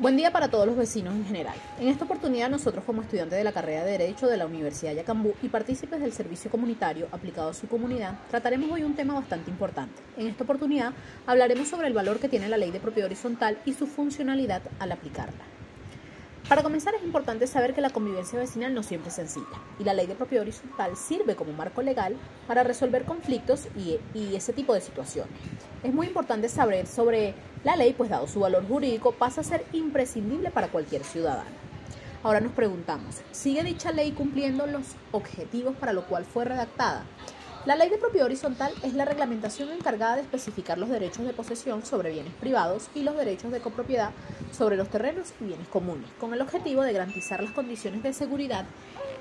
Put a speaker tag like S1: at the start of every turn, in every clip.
S1: Buen día para todos los vecinos en general. En esta oportunidad nosotros como estudiantes de la carrera de Derecho de la Universidad de Yacambú y partícipes del servicio comunitario aplicado a su comunidad, trataremos hoy un tema bastante importante. En esta oportunidad hablaremos sobre el valor que tiene la ley de propiedad horizontal y su funcionalidad al aplicarla. Para comenzar es importante saber que la convivencia vecinal no siempre es sencilla y la ley de propiedad horizontal sirve como marco legal para resolver conflictos y, y, ese tipo de situaciones. Es muy importante saber sobre la ley, pues dado su valor jurídico pasa a ser imprescindible para cualquier ciudadano. Ahora nos preguntamos, ¿sigue dicha ley cumpliendo los objetivos para los cuales fue redactada? La ley de propiedad horizontal es la reglamentación encargada de especificar los derechos de posesión sobre bienes privados y los derechos de copropiedad sobre los terrenos y bienes comunes, con el objetivo de garantizar las condiciones de seguridad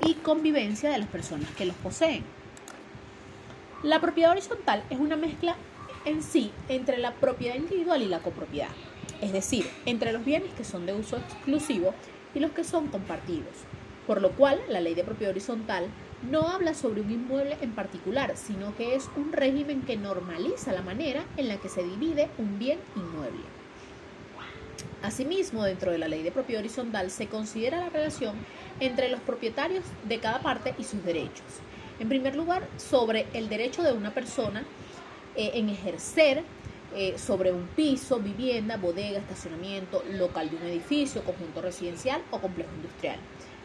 S1: y convivencia de las personas que los poseen. La propiedad horizontal es una mezcla en sí entre la propiedad individual y la copropiedad, es decir, entre los bienes que son de uso exclusivo y los que son compartidos, por lo cual la ley de propiedad horizontal no habla sobre un inmueble en particular, sino que es un régimen que normaliza la manera en la que se divide un bien inmueble. Asimismo, dentro de la ley de propiedad horizontal se considera la relación entre los propietarios de cada parte y sus derechos. En primer lugar, sobre el derecho de una persona eh, en ejercer eh, sobre un piso, vivienda, bodega, estacionamiento, local de un edificio, conjunto residencial o complejo industrial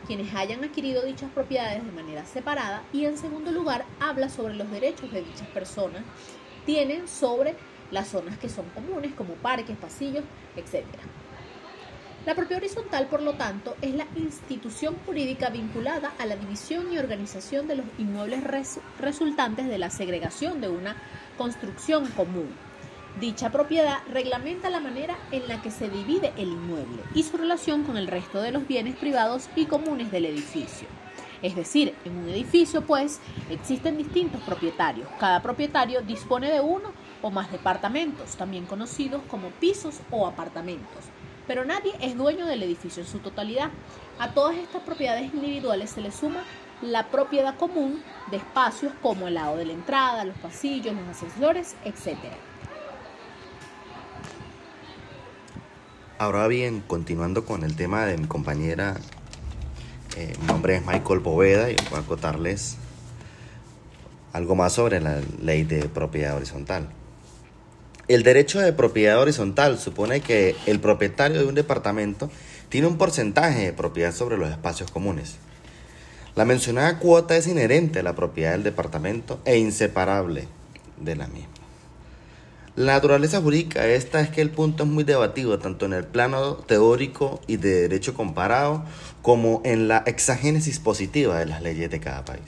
S1: quienes hayan adquirido dichas propiedades de manera separada y en segundo lugar habla sobre los derechos de dichas personas tienen sobre las zonas que son comunes como parques, pasillos, etc. La propiedad horizontal, por lo tanto, es la institución jurídica vinculada a la división y organización de los inmuebles resultantes de la segregación de una construcción común Dicha propiedad reglamenta la manera en la que se divide el inmueble y su relación con el resto de los bienes privados y comunes del edificio. Es decir, en un edificio, pues, existen distintos propietarios. Cada propietario dispone de uno o más departamentos, también conocidos como pisos o apartamentos. Pero nadie es dueño del edificio en su totalidad. A todas estas propiedades individuales se le suma la propiedad común de espacios como el lado de la entrada, los pasillos, los ascensores, etc.
S2: Ahora bien, continuando con el tema de mi compañera, eh, mi nombre es Michael Poveda y voy a contarles algo más sobre la ley de propiedad horizontal. El derecho de propiedad horizontal supone que el propietario de un departamento tiene un porcentaje de propiedad sobre los espacios comunes. La mencionada cuota es inherente a la propiedad del departamento e inseparable de la misma. La naturaleza jurídica esta es que el punto es muy debatido tanto en el plano teórico y de derecho comparado como en la exagénesis positiva de las leyes de cada país.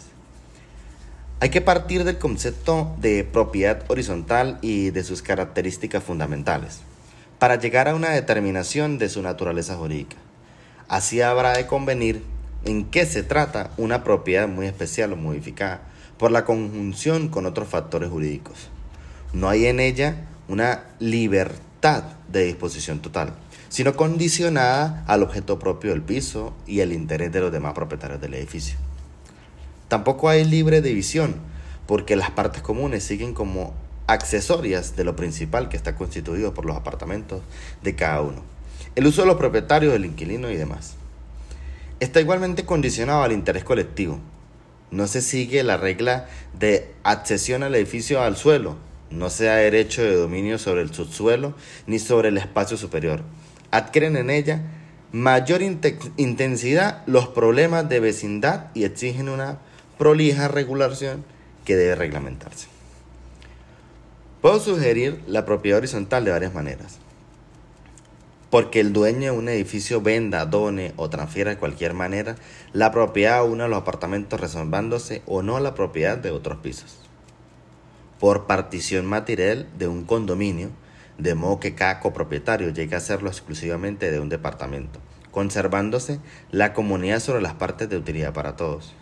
S2: Hay que partir del concepto de propiedad horizontal y de sus características fundamentales para llegar a una determinación de su naturaleza jurídica. Así habrá de convenir en qué se trata una propiedad muy especial o modificada por la conjunción con otros factores jurídicos. No hay en ella una libertad de disposición total, sino condicionada al objeto propio del piso y el interés de los demás propietarios del edificio. Tampoco hay libre división, porque las partes comunes siguen como accesorias de lo principal que está constituido por los apartamentos de cada uno. El uso de los propietarios, del inquilino y demás. Está igualmente condicionado al interés colectivo. No se sigue la regla de accesión al edificio al suelo, no sea derecho de dominio sobre el subsuelo ni sobre el espacio superior. Adquieren en ella mayor intensidad los problemas de vecindad y exigen una prolija regulación que debe reglamentarse. Puedo sugerir la propiedad horizontal de varias maneras. Porque el dueño de un edificio venda, done o transfiera de cualquier manera la propiedad a uno de los apartamentos reservándose o no la propiedad de otros pisos por partición material de un condominio, de modo que cada copropietario llegue a serlo exclusivamente de un departamento, conservándose la comunidad sobre las partes de utilidad para todos.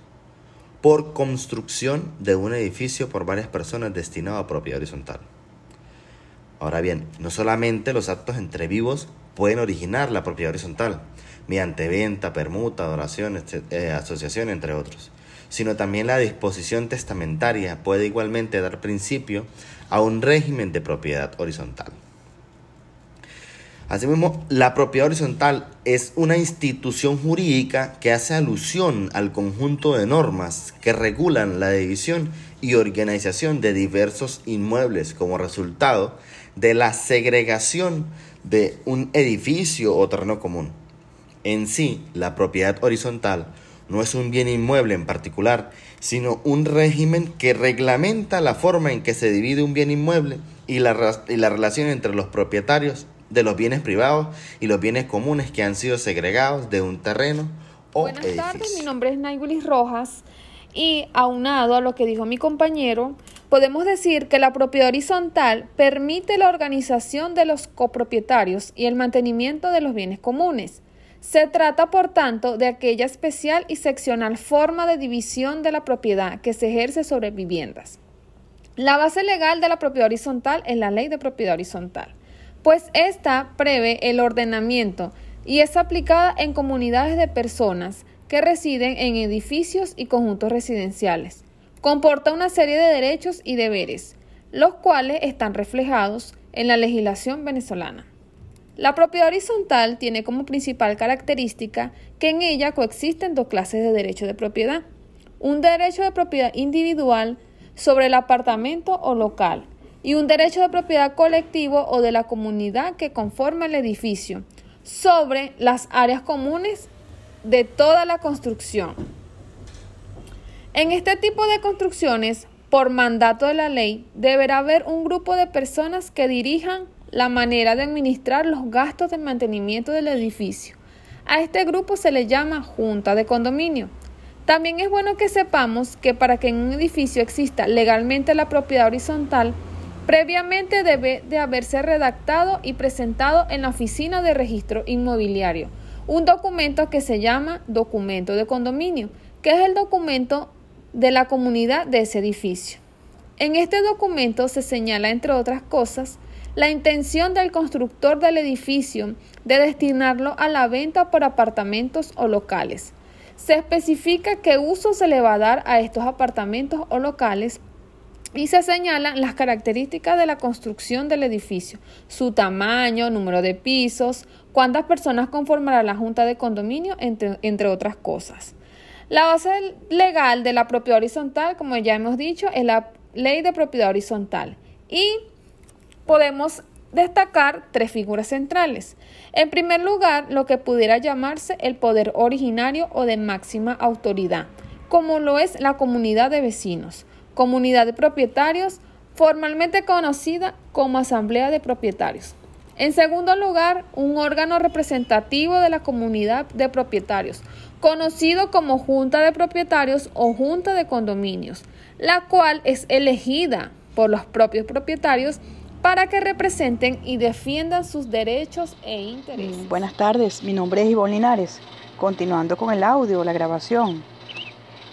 S2: Por construcción de un edificio por varias personas destinado a propiedad horizontal. Ahora bien, no solamente los actos entre vivos pueden originar la propiedad horizontal, mediante venta, permuta, adoración, eh, asociación, entre otros, sino también la disposición testamentaria puede igualmente dar principio a un régimen de propiedad horizontal. Asimismo, la propiedad horizontal es una institución jurídica que hace alusión al conjunto de normas que regulan la división y organización de diversos inmuebles como resultado de la segregación de un edificio o terreno común. En sí, la propiedad horizontal no es un bien inmueble en particular, sino un régimen que reglamenta la forma en que se divide un bien inmueble y la, y la relación entre los propietarios de los bienes privados y los bienes comunes que han sido segregados de un terreno o
S3: Buenas tardes, mi nombre es Naygulis Rojas y aunado a lo que dijo mi compañero, podemos decir que la propiedad horizontal permite la organización de los copropietarios y el mantenimiento de los bienes comunes. Se trata, por tanto, de aquella especial y seccional forma de división de la propiedad que se ejerce sobre viviendas. La base legal de la propiedad horizontal es la ley de propiedad horizontal pues esta prevé el ordenamiento y es aplicada en comunidades de personas que residen en edificios y conjuntos residenciales. Comporta una serie de derechos y deberes, los cuales están reflejados en la legislación venezolana. La propiedad horizontal tiene como principal característica que en ella coexisten dos clases de derecho de propiedad. Un derecho de propiedad individual sobre el apartamento o local, y un derecho de propiedad colectivo o de la comunidad que conforma el edificio sobre las áreas comunes de toda la construcción. En este tipo de construcciones, por mandato de la ley, deberá haber un grupo de personas que dirijan la manera de administrar los gastos de mantenimiento del edificio. A este grupo se le llama junta de condominio. También es bueno que sepamos que para que en un edificio exista legalmente la propiedad horizontal, Previamente debe de haberse redactado y presentado en la oficina de registro inmobiliario un documento que se llama documento de condominio, que es el documento de la comunidad de ese edificio. En este documento se señala, entre otras cosas, la intención del constructor del edificio de destinarlo a la venta por apartamentos o locales. Se especifica qué uso se le va a dar a estos apartamentos o locales y se señalan las características de la construcción del edificio, su tamaño, número de pisos, cuántas personas conformará la junta de condominio, entre, entre, otras cosas. La base legal de la propiedad horizontal, como ya hemos dicho, es la ley de propiedad horizontal. Y podemos destacar tres figuras centrales. En primer lugar, lo que pudiera llamarse el poder originario o de máxima autoridad, como lo es la comunidad de vecinos comunidad de propietarios, formalmente conocida como Asamblea de Propietarios. En segundo lugar, un órgano representativo de la comunidad de propietarios, conocido como Junta de Propietarios o Junta de Condominios, la cual es elegida por los propios propietarios para que representen y defiendan sus derechos e intereses.
S4: Buenas tardes, mi nombre es Ivonne Linares. Continuando con el audio, la grabación.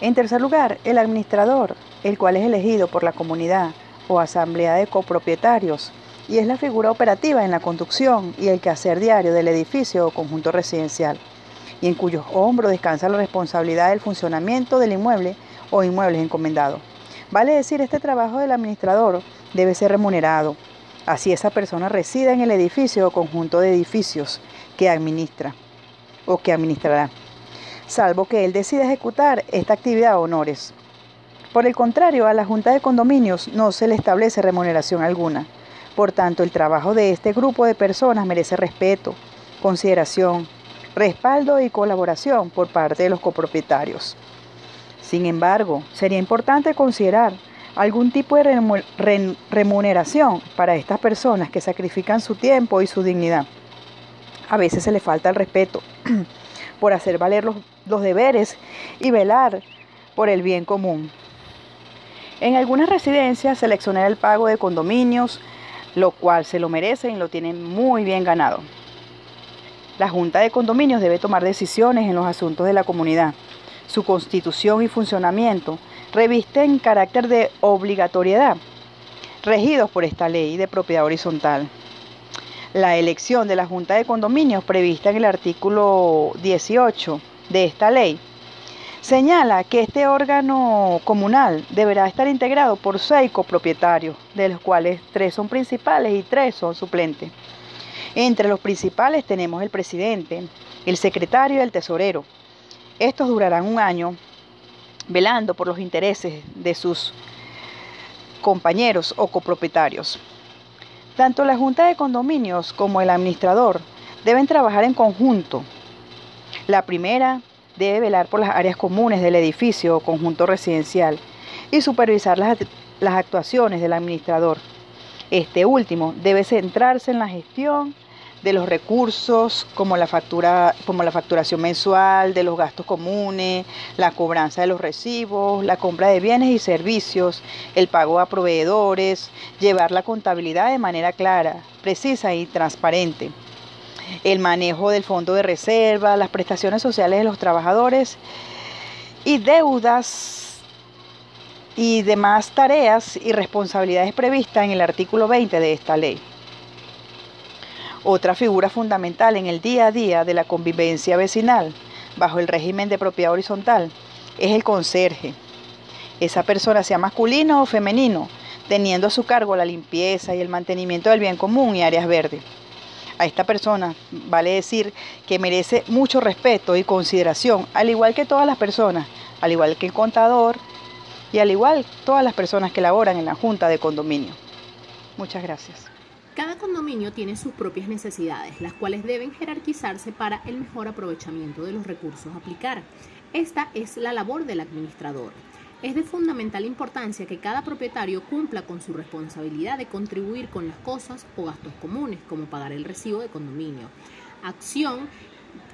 S4: En tercer lugar, el administrador, el cual es elegido por la comunidad o asamblea de copropietarios y es la figura operativa en la conducción y el quehacer diario del edificio o conjunto residencial, y en cuyos hombros descansa la responsabilidad del funcionamiento del inmueble o inmuebles encomendados. Vale decir, este trabajo del administrador debe ser remunerado, así esa persona resida en el edificio o conjunto de edificios que administra o que administrará salvo que él decida ejecutar esta actividad a honores. Por el contrario, a la Junta de Condominios no se le establece remuneración alguna. Por tanto, el trabajo de este grupo de personas merece respeto, consideración, respaldo y colaboración por parte de los copropietarios. Sin embargo, sería importante considerar algún tipo de remuneración para estas personas que sacrifican su tiempo y su dignidad. A veces se le falta el respeto por hacer valer los, deberes y velar por el bien común. En algunas residencias seleccionar el pago de condominios, lo cual se lo merecen y lo tienen muy bien ganado. La Junta de Condominios debe tomar decisiones en los asuntos de la comunidad. Su constitución y funcionamiento revisten carácter de obligatoriedad, regidos por esta ley de propiedad horizontal la elección de la Junta de Condominios prevista en el artículo 18 de esta ley señala que este órgano comunal deberá estar integrado por seis copropietarios, de los cuales tres son principales y tres son suplentes. Entre los principales tenemos el presidente, el secretario y el tesorero. Estos durarán un año velando por los intereses de sus compañeros o copropietarios. Tanto la Junta de Condominios como el administrador deben trabajar en conjunto. La primera debe velar por las áreas comunes del edificio o conjunto residencial y supervisar las, las actuaciones del administrador. Este último debe centrarse en la gestión de los recursos como la, factura, como la facturación mensual, de los gastos comunes, la cobranza de los recibos, la compra de bienes y servicios, el pago a proveedores, llevar la contabilidad de manera clara, precisa y transparente, el manejo del fondo de reserva, las prestaciones sociales de los trabajadores y deudas y demás tareas y responsabilidades previstas en el artículo 20 de esta ley. Otra figura fundamental en el día a día de la convivencia vecinal bajo el régimen de propiedad horizontal es el conserje. Esa persona sea masculino o femenino, teniendo a su cargo la limpieza y el mantenimiento del bien común y áreas verdes. A esta persona vale decir que merece mucho respeto y consideración, al igual que todas las personas, al igual que el contador, y al igual todas las personas que laboran en la Junta de Condominio. Muchas gracias.
S1: Cada condominio tiene sus propias necesidades, las cuales deben jerarquizarse para el mejor aprovechamiento de los recursos a aplicar. Esta es la labor del administrador. Es de fundamental importancia que cada propietario cumpla con su responsabilidad de contribuir con las cosas o gastos comunes, como pagar el recibo de condominio. Acción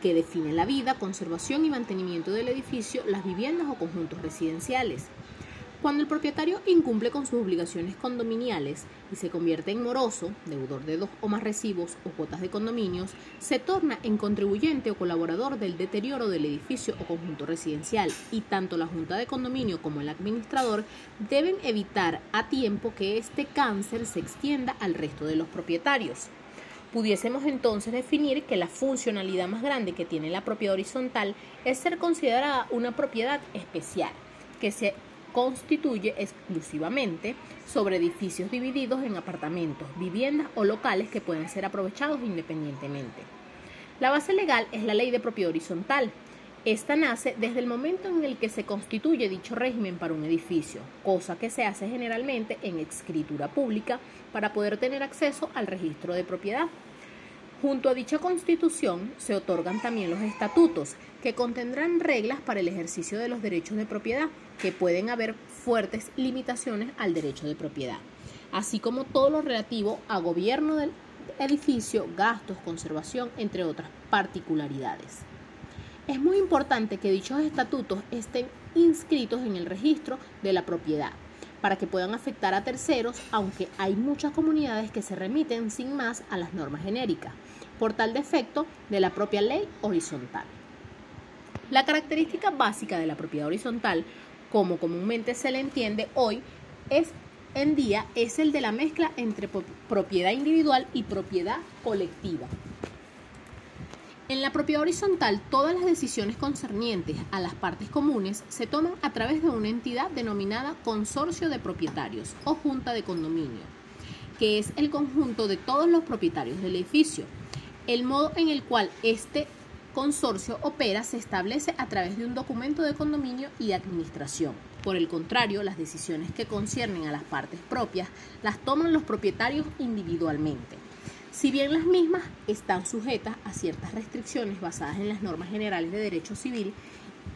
S1: que define la vida, conservación y mantenimiento del edificio, las viviendas o conjuntos residenciales. Cuando el propietario incumple con sus obligaciones condominiales y se convierte en moroso, deudor de dos o más recibos o cuotas de condominios, se torna en contribuyente o colaborador del deterioro del edificio o conjunto residencial y tanto la Junta de Condominio como el administrador deben evitar a tiempo que este cáncer se extienda al resto de los propietarios. Pudiésemos entonces definir que la funcionalidad más grande que tiene la propiedad horizontal es ser considerada una propiedad especial, que se constituye exclusivamente sobre edificios divididos en apartamentos, viviendas o locales que pueden ser aprovechados independientemente. La base legal es la ley de propiedad horizontal. Esta nace desde el momento en el que se constituye dicho régimen para un edificio, cosa que se hace generalmente en escritura pública para poder tener acceso al registro de propiedad. Junto a dicha constitución se otorgan también los estatutos, que contendrán reglas para el ejercicio de los derechos de propiedad, que pueden haber fuertes limitaciones al derecho de propiedad, así como todo lo relativo a gobierno del edificio, gastos, conservación, entre otras particularidades. Es muy importante que dichos estatutos estén inscritos en el registro de la propiedad para que puedan afectar a terceros, aunque hay muchas comunidades que se remiten sin más a las normas genéricas por tal defecto de la propia ley horizontal. La característica básica de la propiedad horizontal, como comúnmente se le entiende hoy, es en día es el de la mezcla entre propiedad individual y propiedad colectiva. En la propiedad horizontal, todas las decisiones concernientes a las partes comunes se toman a través de una entidad denominada consorcio de propietarios o junta de condominio, que es el conjunto de todos los propietarios del edificio, el modo en el cual este consorcio opera se establece a través de un documento de condominio y de administración. Por el contrario, las decisiones que conciernen a las partes propias las toman los propietarios individualmente. Si bien las mismas están sujetas a ciertas restricciones basadas en las normas generales de derecho civil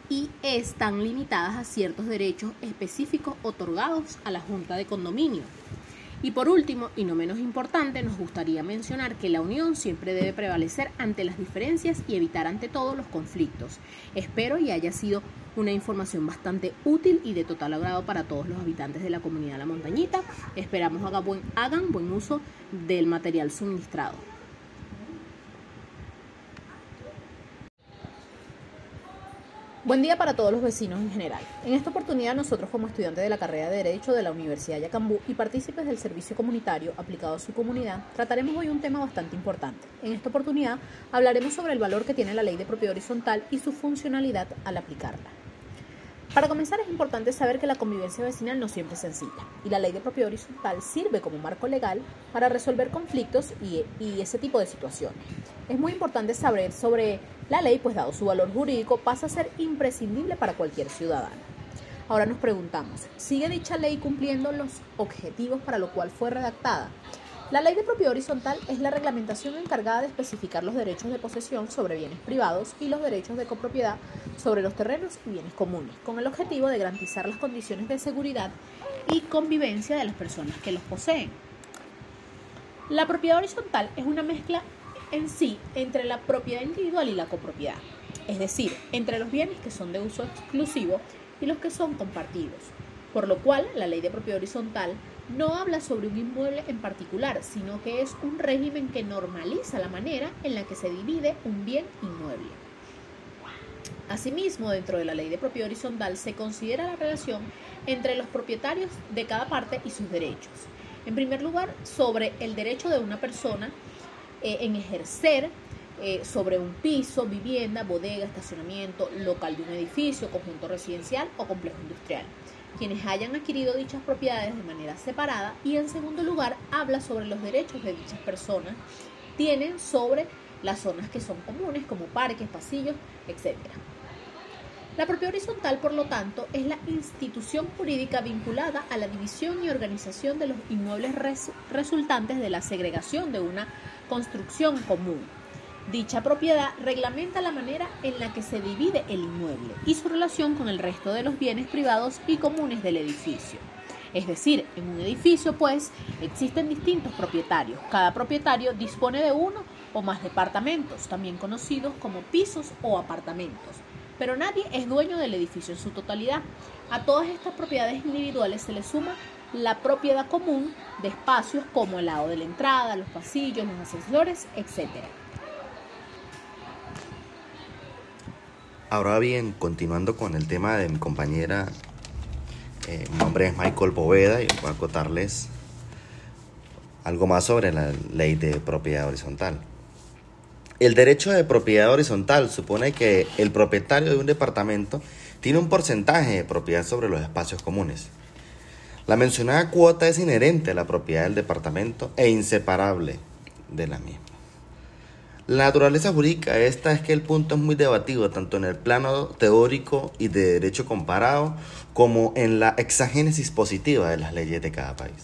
S1: y están limitadas a ciertos derechos específicos otorgados a la Junta de Condominio. Y por último, y no menos importante, nos gustaría mencionar que la unión siempre debe prevalecer ante las diferencias y evitar ante todo los conflictos. Espero y haya sido una información bastante útil y de total agrado para todos los habitantes de la comunidad La Montañita. Esperamos hagan buen, hagan buen uso del material suministrado. Buen día para todos los vecinos en general. En esta oportunidad nosotros como estudiantes de la carrera de Derecho de la Universidad Yacambú y partícipes del servicio comunitario aplicado a su comunidad, trataremos hoy un tema bastante importante. En esta oportunidad hablaremos sobre el valor que tiene la ley de propiedad horizontal y su funcionalidad al aplicarla. Para comenzar es importante saber que la convivencia vecinal no siempre es sencilla y la ley de propiedad horizontal sirve como marco legal para resolver conflictos y, y, ese tipo de situaciones. Es muy importante saber sobre la ley, pues dado su valor jurídico pasa a ser imprescindible para cualquier ciudadano. Ahora nos preguntamos, ¿sigue dicha ley cumpliendo los objetivos para lo cual fue redactada? La ley de propiedad horizontal es la reglamentación encargada de especificar los derechos de posesión sobre bienes privados y los derechos de copropiedad sobre los terrenos y bienes comunes, con el objetivo de garantizar las condiciones de seguridad y convivencia de las personas que los poseen. La propiedad horizontal es una mezcla en sí entre la propiedad individual y la copropiedad, es decir, entre los bienes que son de uso exclusivo y los que son compartidos, por lo cual la ley de propiedad horizontal no habla sobre un inmueble en particular, sino que es un régimen que normaliza la manera en la que se divide un bien inmueble. Asimismo, dentro de la ley de propiedad horizontal se considera la relación entre los propietarios de cada parte y sus derechos. En primer lugar, sobre el derecho de una persona eh, en ejercer eh, sobre un piso, vivienda, bodega, estacionamiento, local de un edificio, conjunto residencial o complejo industrial quienes hayan adquirido dichas propiedades de manera separada y en segundo lugar habla sobre los derechos de dichas personas tienen sobre las zonas que son comunes como parques, pasillos, etc. La propiedad horizontal, por lo tanto, es la institución jurídica vinculada a la división y organización de los inmuebles resultantes de la segregación de una construcción común Dicha propiedad reglamenta la manera en la que se divide el inmueble y su relación con el resto de los bienes privados y comunes del edificio. Es decir, en un edificio, pues, existen distintos propietarios. Cada propietario dispone de uno o más departamentos, también conocidos como pisos o apartamentos. Pero nadie es dueño del edificio en su totalidad. A todas estas propiedades individuales se le suma la propiedad común de espacios como el lado de la entrada, los pasillos, los ascensores, etc.
S2: Ahora bien, continuando con el tema de mi compañera, eh, mi nombre es Michael Poveda y voy a contarles algo más sobre la ley de propiedad horizontal. El derecho de propiedad horizontal supone que el propietario de un departamento tiene un porcentaje de propiedad sobre los espacios comunes. La mencionada cuota es inherente a la propiedad del departamento e inseparable de la misma. La naturaleza jurídica esta es que el punto es muy debatido tanto en el plano teórico y de derecho comparado como en la exagénesis positiva de las leyes de cada país.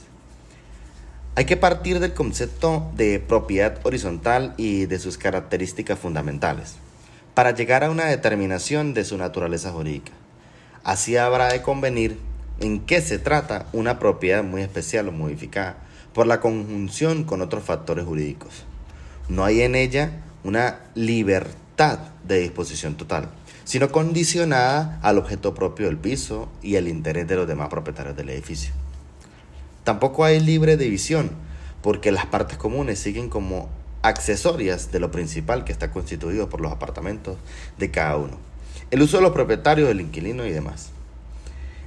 S2: Hay que partir del concepto de propiedad horizontal y de sus características fundamentales para llegar a una determinación de su naturaleza jurídica. Así habrá de convenir en qué se trata una propiedad muy especial o modificada por la conjunción con otros factores jurídicos. No hay en ella una libertad de disposición total, sino condicionada al objeto propio del piso y el interés de los demás propietarios del edificio. Tampoco hay libre división, porque las partes comunes siguen como accesorias de lo principal que está constituido por los apartamentos de cada uno. El uso de los propietarios, del inquilino y demás.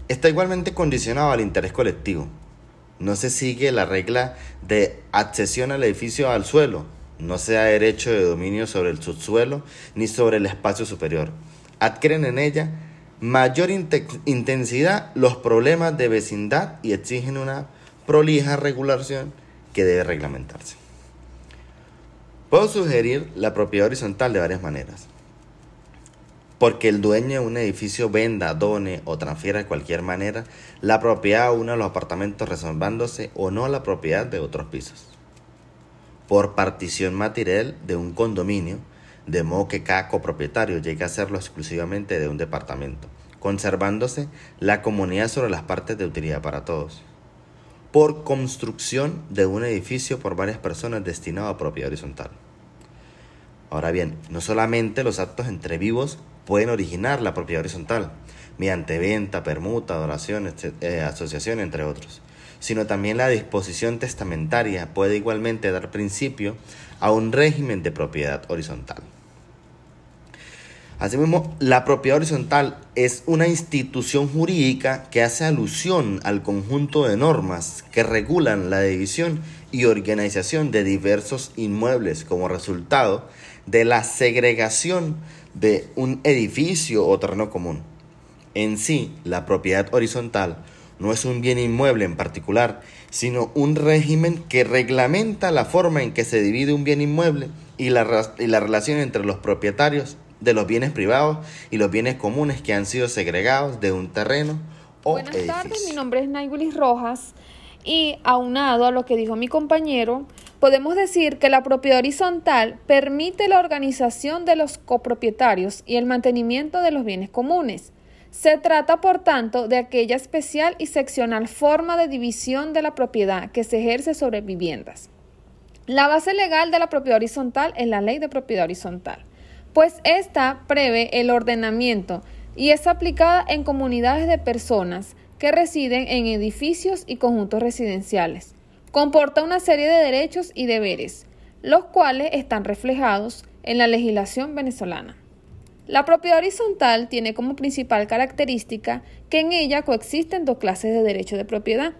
S2: Está igualmente condicionado al interés colectivo. No se sigue la regla de accesión al edificio al suelo, no sea derecho de dominio sobre el subsuelo ni sobre el espacio superior. Adquieren en ella mayor intensidad los problemas de vecindad y exigen una prolija regulación que debe reglamentarse. Puedo sugerir la propiedad horizontal de varias maneras. Porque el dueño de un edificio venda, done o transfiera de cualquier manera la propiedad a uno de los apartamentos reservándose o no la propiedad de otros pisos por partición material de un condominio, de modo que cada copropietario llegue a hacerlo exclusivamente de un departamento, conservándose la comunidad sobre las partes de utilidad para todos. Por construcción de un edificio por varias personas destinado a propiedad horizontal. Ahora bien, no solamente los actos entre vivos pueden originar la propiedad horizontal, mediante venta, permuta, adoración, eh, asociación, entre otros sino también la disposición testamentaria puede igualmente dar principio a un régimen de propiedad horizontal. Asimismo, la propiedad horizontal es una institución jurídica que hace alusión al conjunto de normas que regulan la división y organización de diversos inmuebles como resultado de la segregación de un edificio o terreno común En sí, la propiedad horizontal no es un bien inmueble en particular, sino un régimen que reglamenta la forma en que se divide un bien inmueble y la, y la relación entre los propietarios de los bienes privados y los bienes comunes que han sido segregados de un terreno o
S3: Buenas
S2: edificio.
S3: tardes, mi nombre es Naygulis Rojas y aunado a lo que dijo mi compañero, podemos decir que la propiedad horizontal permite la organización de los copropietarios y el mantenimiento de los bienes comunes. Se trata, por tanto, de aquella especial y seccional forma de división de la propiedad que se ejerce sobre viviendas. La base legal de la propiedad horizontal es la ley de propiedad horizontal, pues esta prevé el ordenamiento y es aplicada en comunidades de personas que residen en edificios y conjuntos residenciales. Comporta una serie de derechos y deberes, los cuales están reflejados en la legislación venezolana. La propiedad horizontal tiene como principal característica que en ella coexisten dos clases de derecho de propiedad.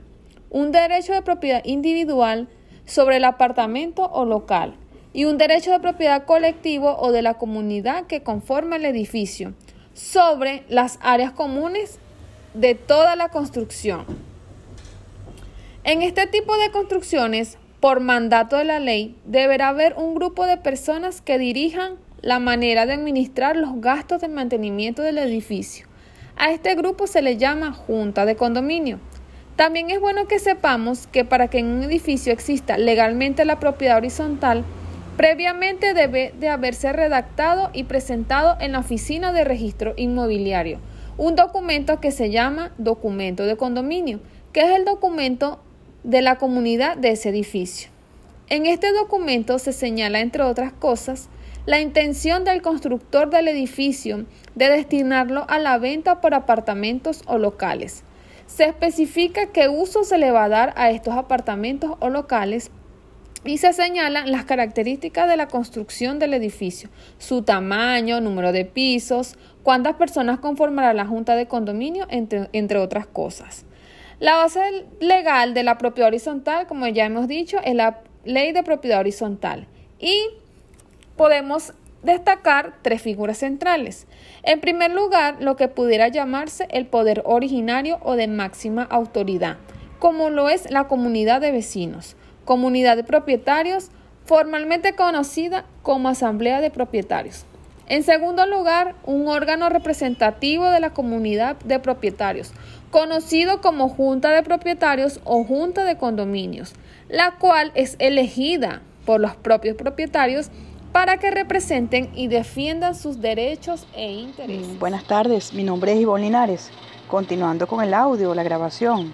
S3: Un derecho de propiedad individual sobre el apartamento o local y un derecho de propiedad colectivo o de la comunidad que conforma el edificio sobre las áreas comunes de toda la construcción. En este tipo de construcciones, por mandato de la ley, deberá haber un grupo de personas que dirijan la manera de administrar los gastos de mantenimiento del edificio. A este grupo se le llama junta de condominio. También es bueno que sepamos que para que en un edificio exista legalmente la propiedad horizontal, previamente debe de haberse redactado y presentado en la oficina de registro inmobiliario un documento que se llama documento de condominio, que es el documento de la comunidad de ese edificio. En este documento se señala, entre otras cosas, la intención del constructor del edificio de destinarlo a la venta por apartamentos o locales. Se especifica qué uso se le va a dar a estos apartamentos o locales y se señalan las características de la construcción del edificio, su tamaño, número de pisos, cuántas personas conformará la junta de condominio, entre, entre otras cosas. La base legal de la propiedad horizontal, como ya hemos dicho, es la ley de propiedad horizontal y podemos destacar tres figuras centrales. En primer lugar, lo que pudiera llamarse el poder originario o de máxima autoridad, como lo es la comunidad de vecinos, comunidad de propietarios, formalmente conocida como asamblea de propietarios. En segundo lugar, un órgano representativo de la comunidad de propietarios, conocido como junta de propietarios o junta de condominios, la cual es elegida por los propios propietarios para que representen y defiendan sus derechos e intereses.
S4: Buenas tardes, mi nombre es Ivonne Linares. Continuando con el audio, la grabación.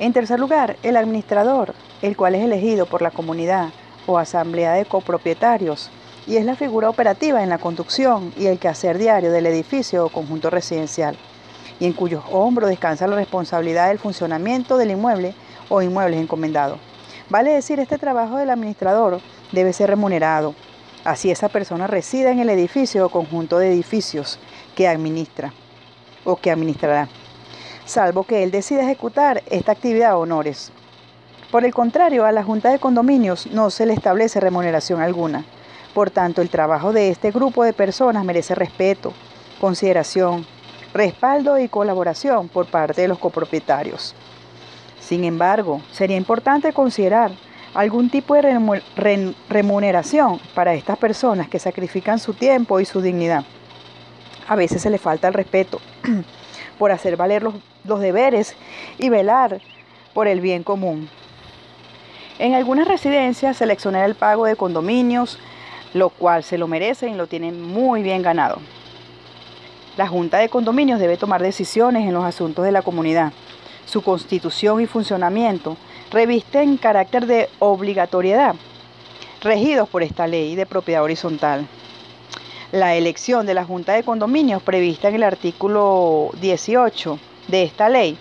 S4: En tercer lugar, el administrador, el cual es elegido por la comunidad o asamblea de copropietarios y es la figura operativa en la conducción y el quehacer diario del edificio o conjunto residencial, y en cuyos hombros descansa la responsabilidad del funcionamiento del inmueble o inmuebles encomendados. Vale decir, este trabajo del administrador debe ser remunerado, así esa persona resida en el edificio o conjunto de edificios que administra o que administrará, salvo que él decida ejecutar esta actividad a honores. Por el contrario, a la Junta de Condominios no se le establece remuneración alguna. Por tanto, el trabajo de este grupo de personas merece respeto, consideración, respaldo y colaboración por parte de los copropietarios. Sin embargo, sería importante considerar algún tipo de remuneración para estas personas que sacrifican su tiempo y su dignidad. A veces se les falta el respeto por hacer valer los, los deberes y velar por el bien común. En algunas residencias seleccionar el pago de condominios, lo cual se lo merecen y lo tienen muy bien ganado. La Junta de Condominios debe tomar decisiones en los asuntos de la comunidad. Su constitución y funcionamiento revisten carácter de obligatoriedad, regidos por esta ley de propiedad horizontal. La elección de la Junta de Condominios prevista en el artículo 18 de esta ley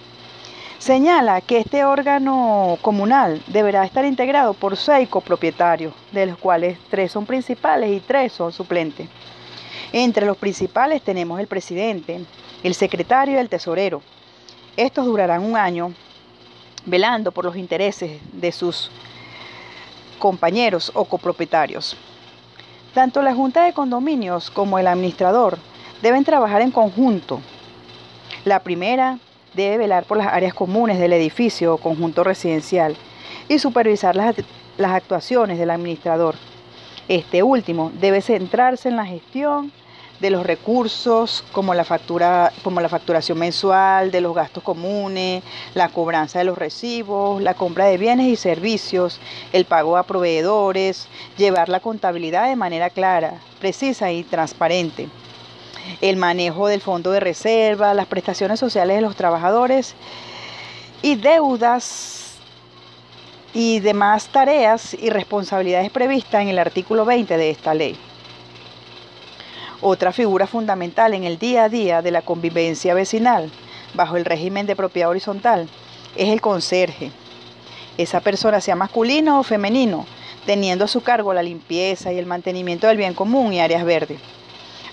S4: señala que este órgano comunal deberá estar integrado por seis copropietarios, de los cuales tres son principales y tres son suplentes. Entre los principales tenemos el presidente, el secretario y el tesorero. Estos durarán un año velando por los intereses de sus compañeros o copropietarios. Tanto la Junta de Condominios como el administrador deben trabajar en conjunto La primera debe velar por las áreas comunes del edificio o conjunto residencial y supervisar las, las actuaciones del administrador. Este último debe centrarse en la gestión de los recursos como la, factura, como la facturación mensual, de los gastos comunes, la cobranza de los recibos, la compra de bienes y servicios, el pago a proveedores, llevar la contabilidad de manera clara, precisa y transparente, el manejo del fondo de reserva, las prestaciones sociales de los trabajadores y deudas y demás tareas y responsabilidades previstas en el artículo 20 de esta ley. Otra figura fundamental en el día a día de la convivencia vecinal, bajo el régimen de propiedad horizontal, es el conserje. Esa persona sea masculino o femenino, teniendo a su cargo la limpieza y el mantenimiento del bien común y áreas verdes.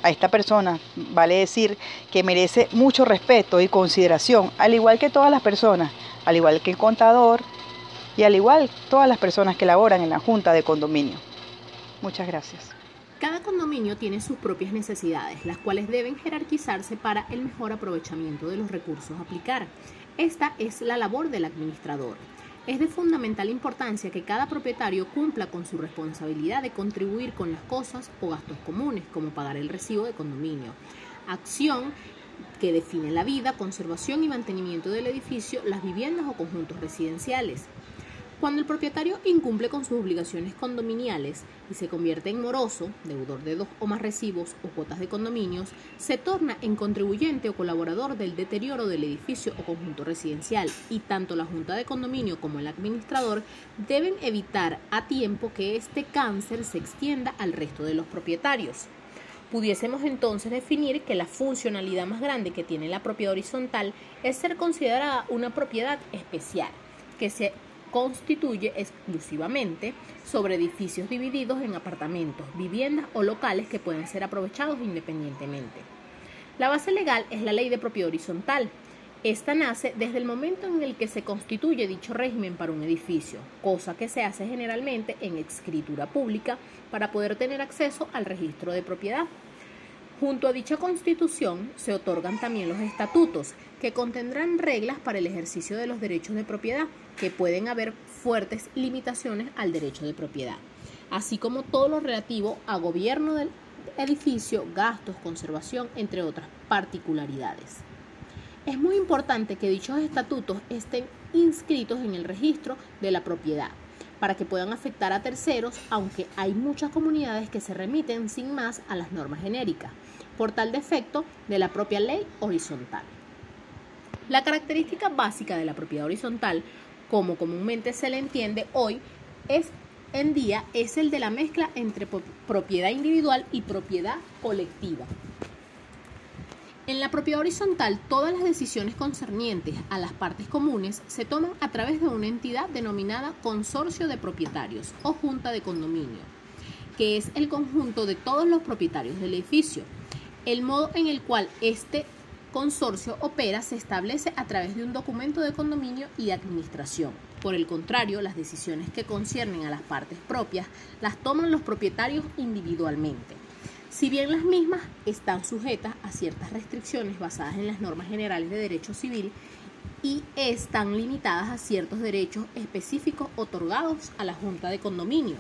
S4: A esta persona vale decir que merece mucho respeto y consideración, al igual que todas las personas, al igual que el contador y al igual todas las personas que laboran en la junta de condominio. Muchas gracias.
S1: Cada condominio tiene sus propias necesidades, las cuales deben jerarquizarse para el mejor aprovechamiento de los recursos a aplicar. Esta es la labor del administrador. Es de fundamental importancia que cada propietario cumpla con su responsabilidad de contribuir con las cosas o gastos comunes, como pagar el recibo de condominio. Acción que define la vida, conservación y mantenimiento del edificio, las viviendas o conjuntos residenciales. Cuando el propietario incumple con sus obligaciones condominiales y se convierte en moroso, deudor de dos o más recibos o cuotas de condominios, se torna en contribuyente o colaborador del deterioro del edificio o conjunto residencial y tanto la junta de condominio como el administrador deben evitar a tiempo que este cáncer se extienda al resto de los propietarios. Pudiésemos entonces definir que la funcionalidad más grande que tiene la propiedad horizontal es ser considerada una propiedad especial, que se constituye exclusivamente sobre edificios divididos en apartamentos, viviendas o locales que pueden ser aprovechados independientemente. La base legal es la ley de propiedad horizontal. Esta nace desde el momento en el que se constituye dicho régimen para un edificio, cosa que se hace generalmente en escritura pública para poder tener acceso al registro de propiedad. Junto a dicha constitución se otorgan también los estatutos, que contendrán reglas para el ejercicio de los derechos de propiedad, que pueden haber fuertes limitaciones al derecho de propiedad, así como todo lo relativo a gobierno del edificio, gastos, conservación, entre otras particularidades. Es muy importante que dichos estatutos estén inscritos en el registro de la propiedad para que puedan afectar a terceros, aunque hay muchas comunidades que se remiten sin más a las normas genéricas, por tal defecto de la propia ley horizontal. La característica básica de la propiedad horizontal, como comúnmente se le entiende hoy, es en día es el de la mezcla entre propiedad individual y propiedad colectiva. En la propiedad horizontal, todas las decisiones concernientes a las partes comunes se toman a través de una entidad denominada consorcio de propietarios o junta de condominio, que es el conjunto de todos los propietarios del edificio. El modo en el cual este consorcio opera se establece a través de un documento de condominio y administración. Por el contrario, las decisiones que conciernen a las partes propias las toman los propietarios individualmente si bien las mismas están sujetas a ciertas restricciones basadas en las normas generales de derecho civil y están limitadas a ciertos derechos específicos otorgados a la Junta de Condominio.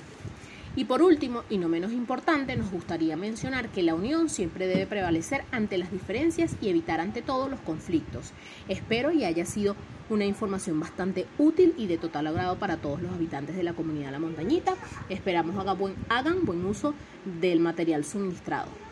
S1: Y por último, y no menos importante, nos gustaría mencionar que la unión siempre debe prevalecer ante las diferencias y evitar ante todo los conflictos. Espero y haya sido una información bastante útil y de total agrado para todos los habitantes de la comunidad La Montañita. Esperamos hagan buen, hagan buen uso del material suministrado.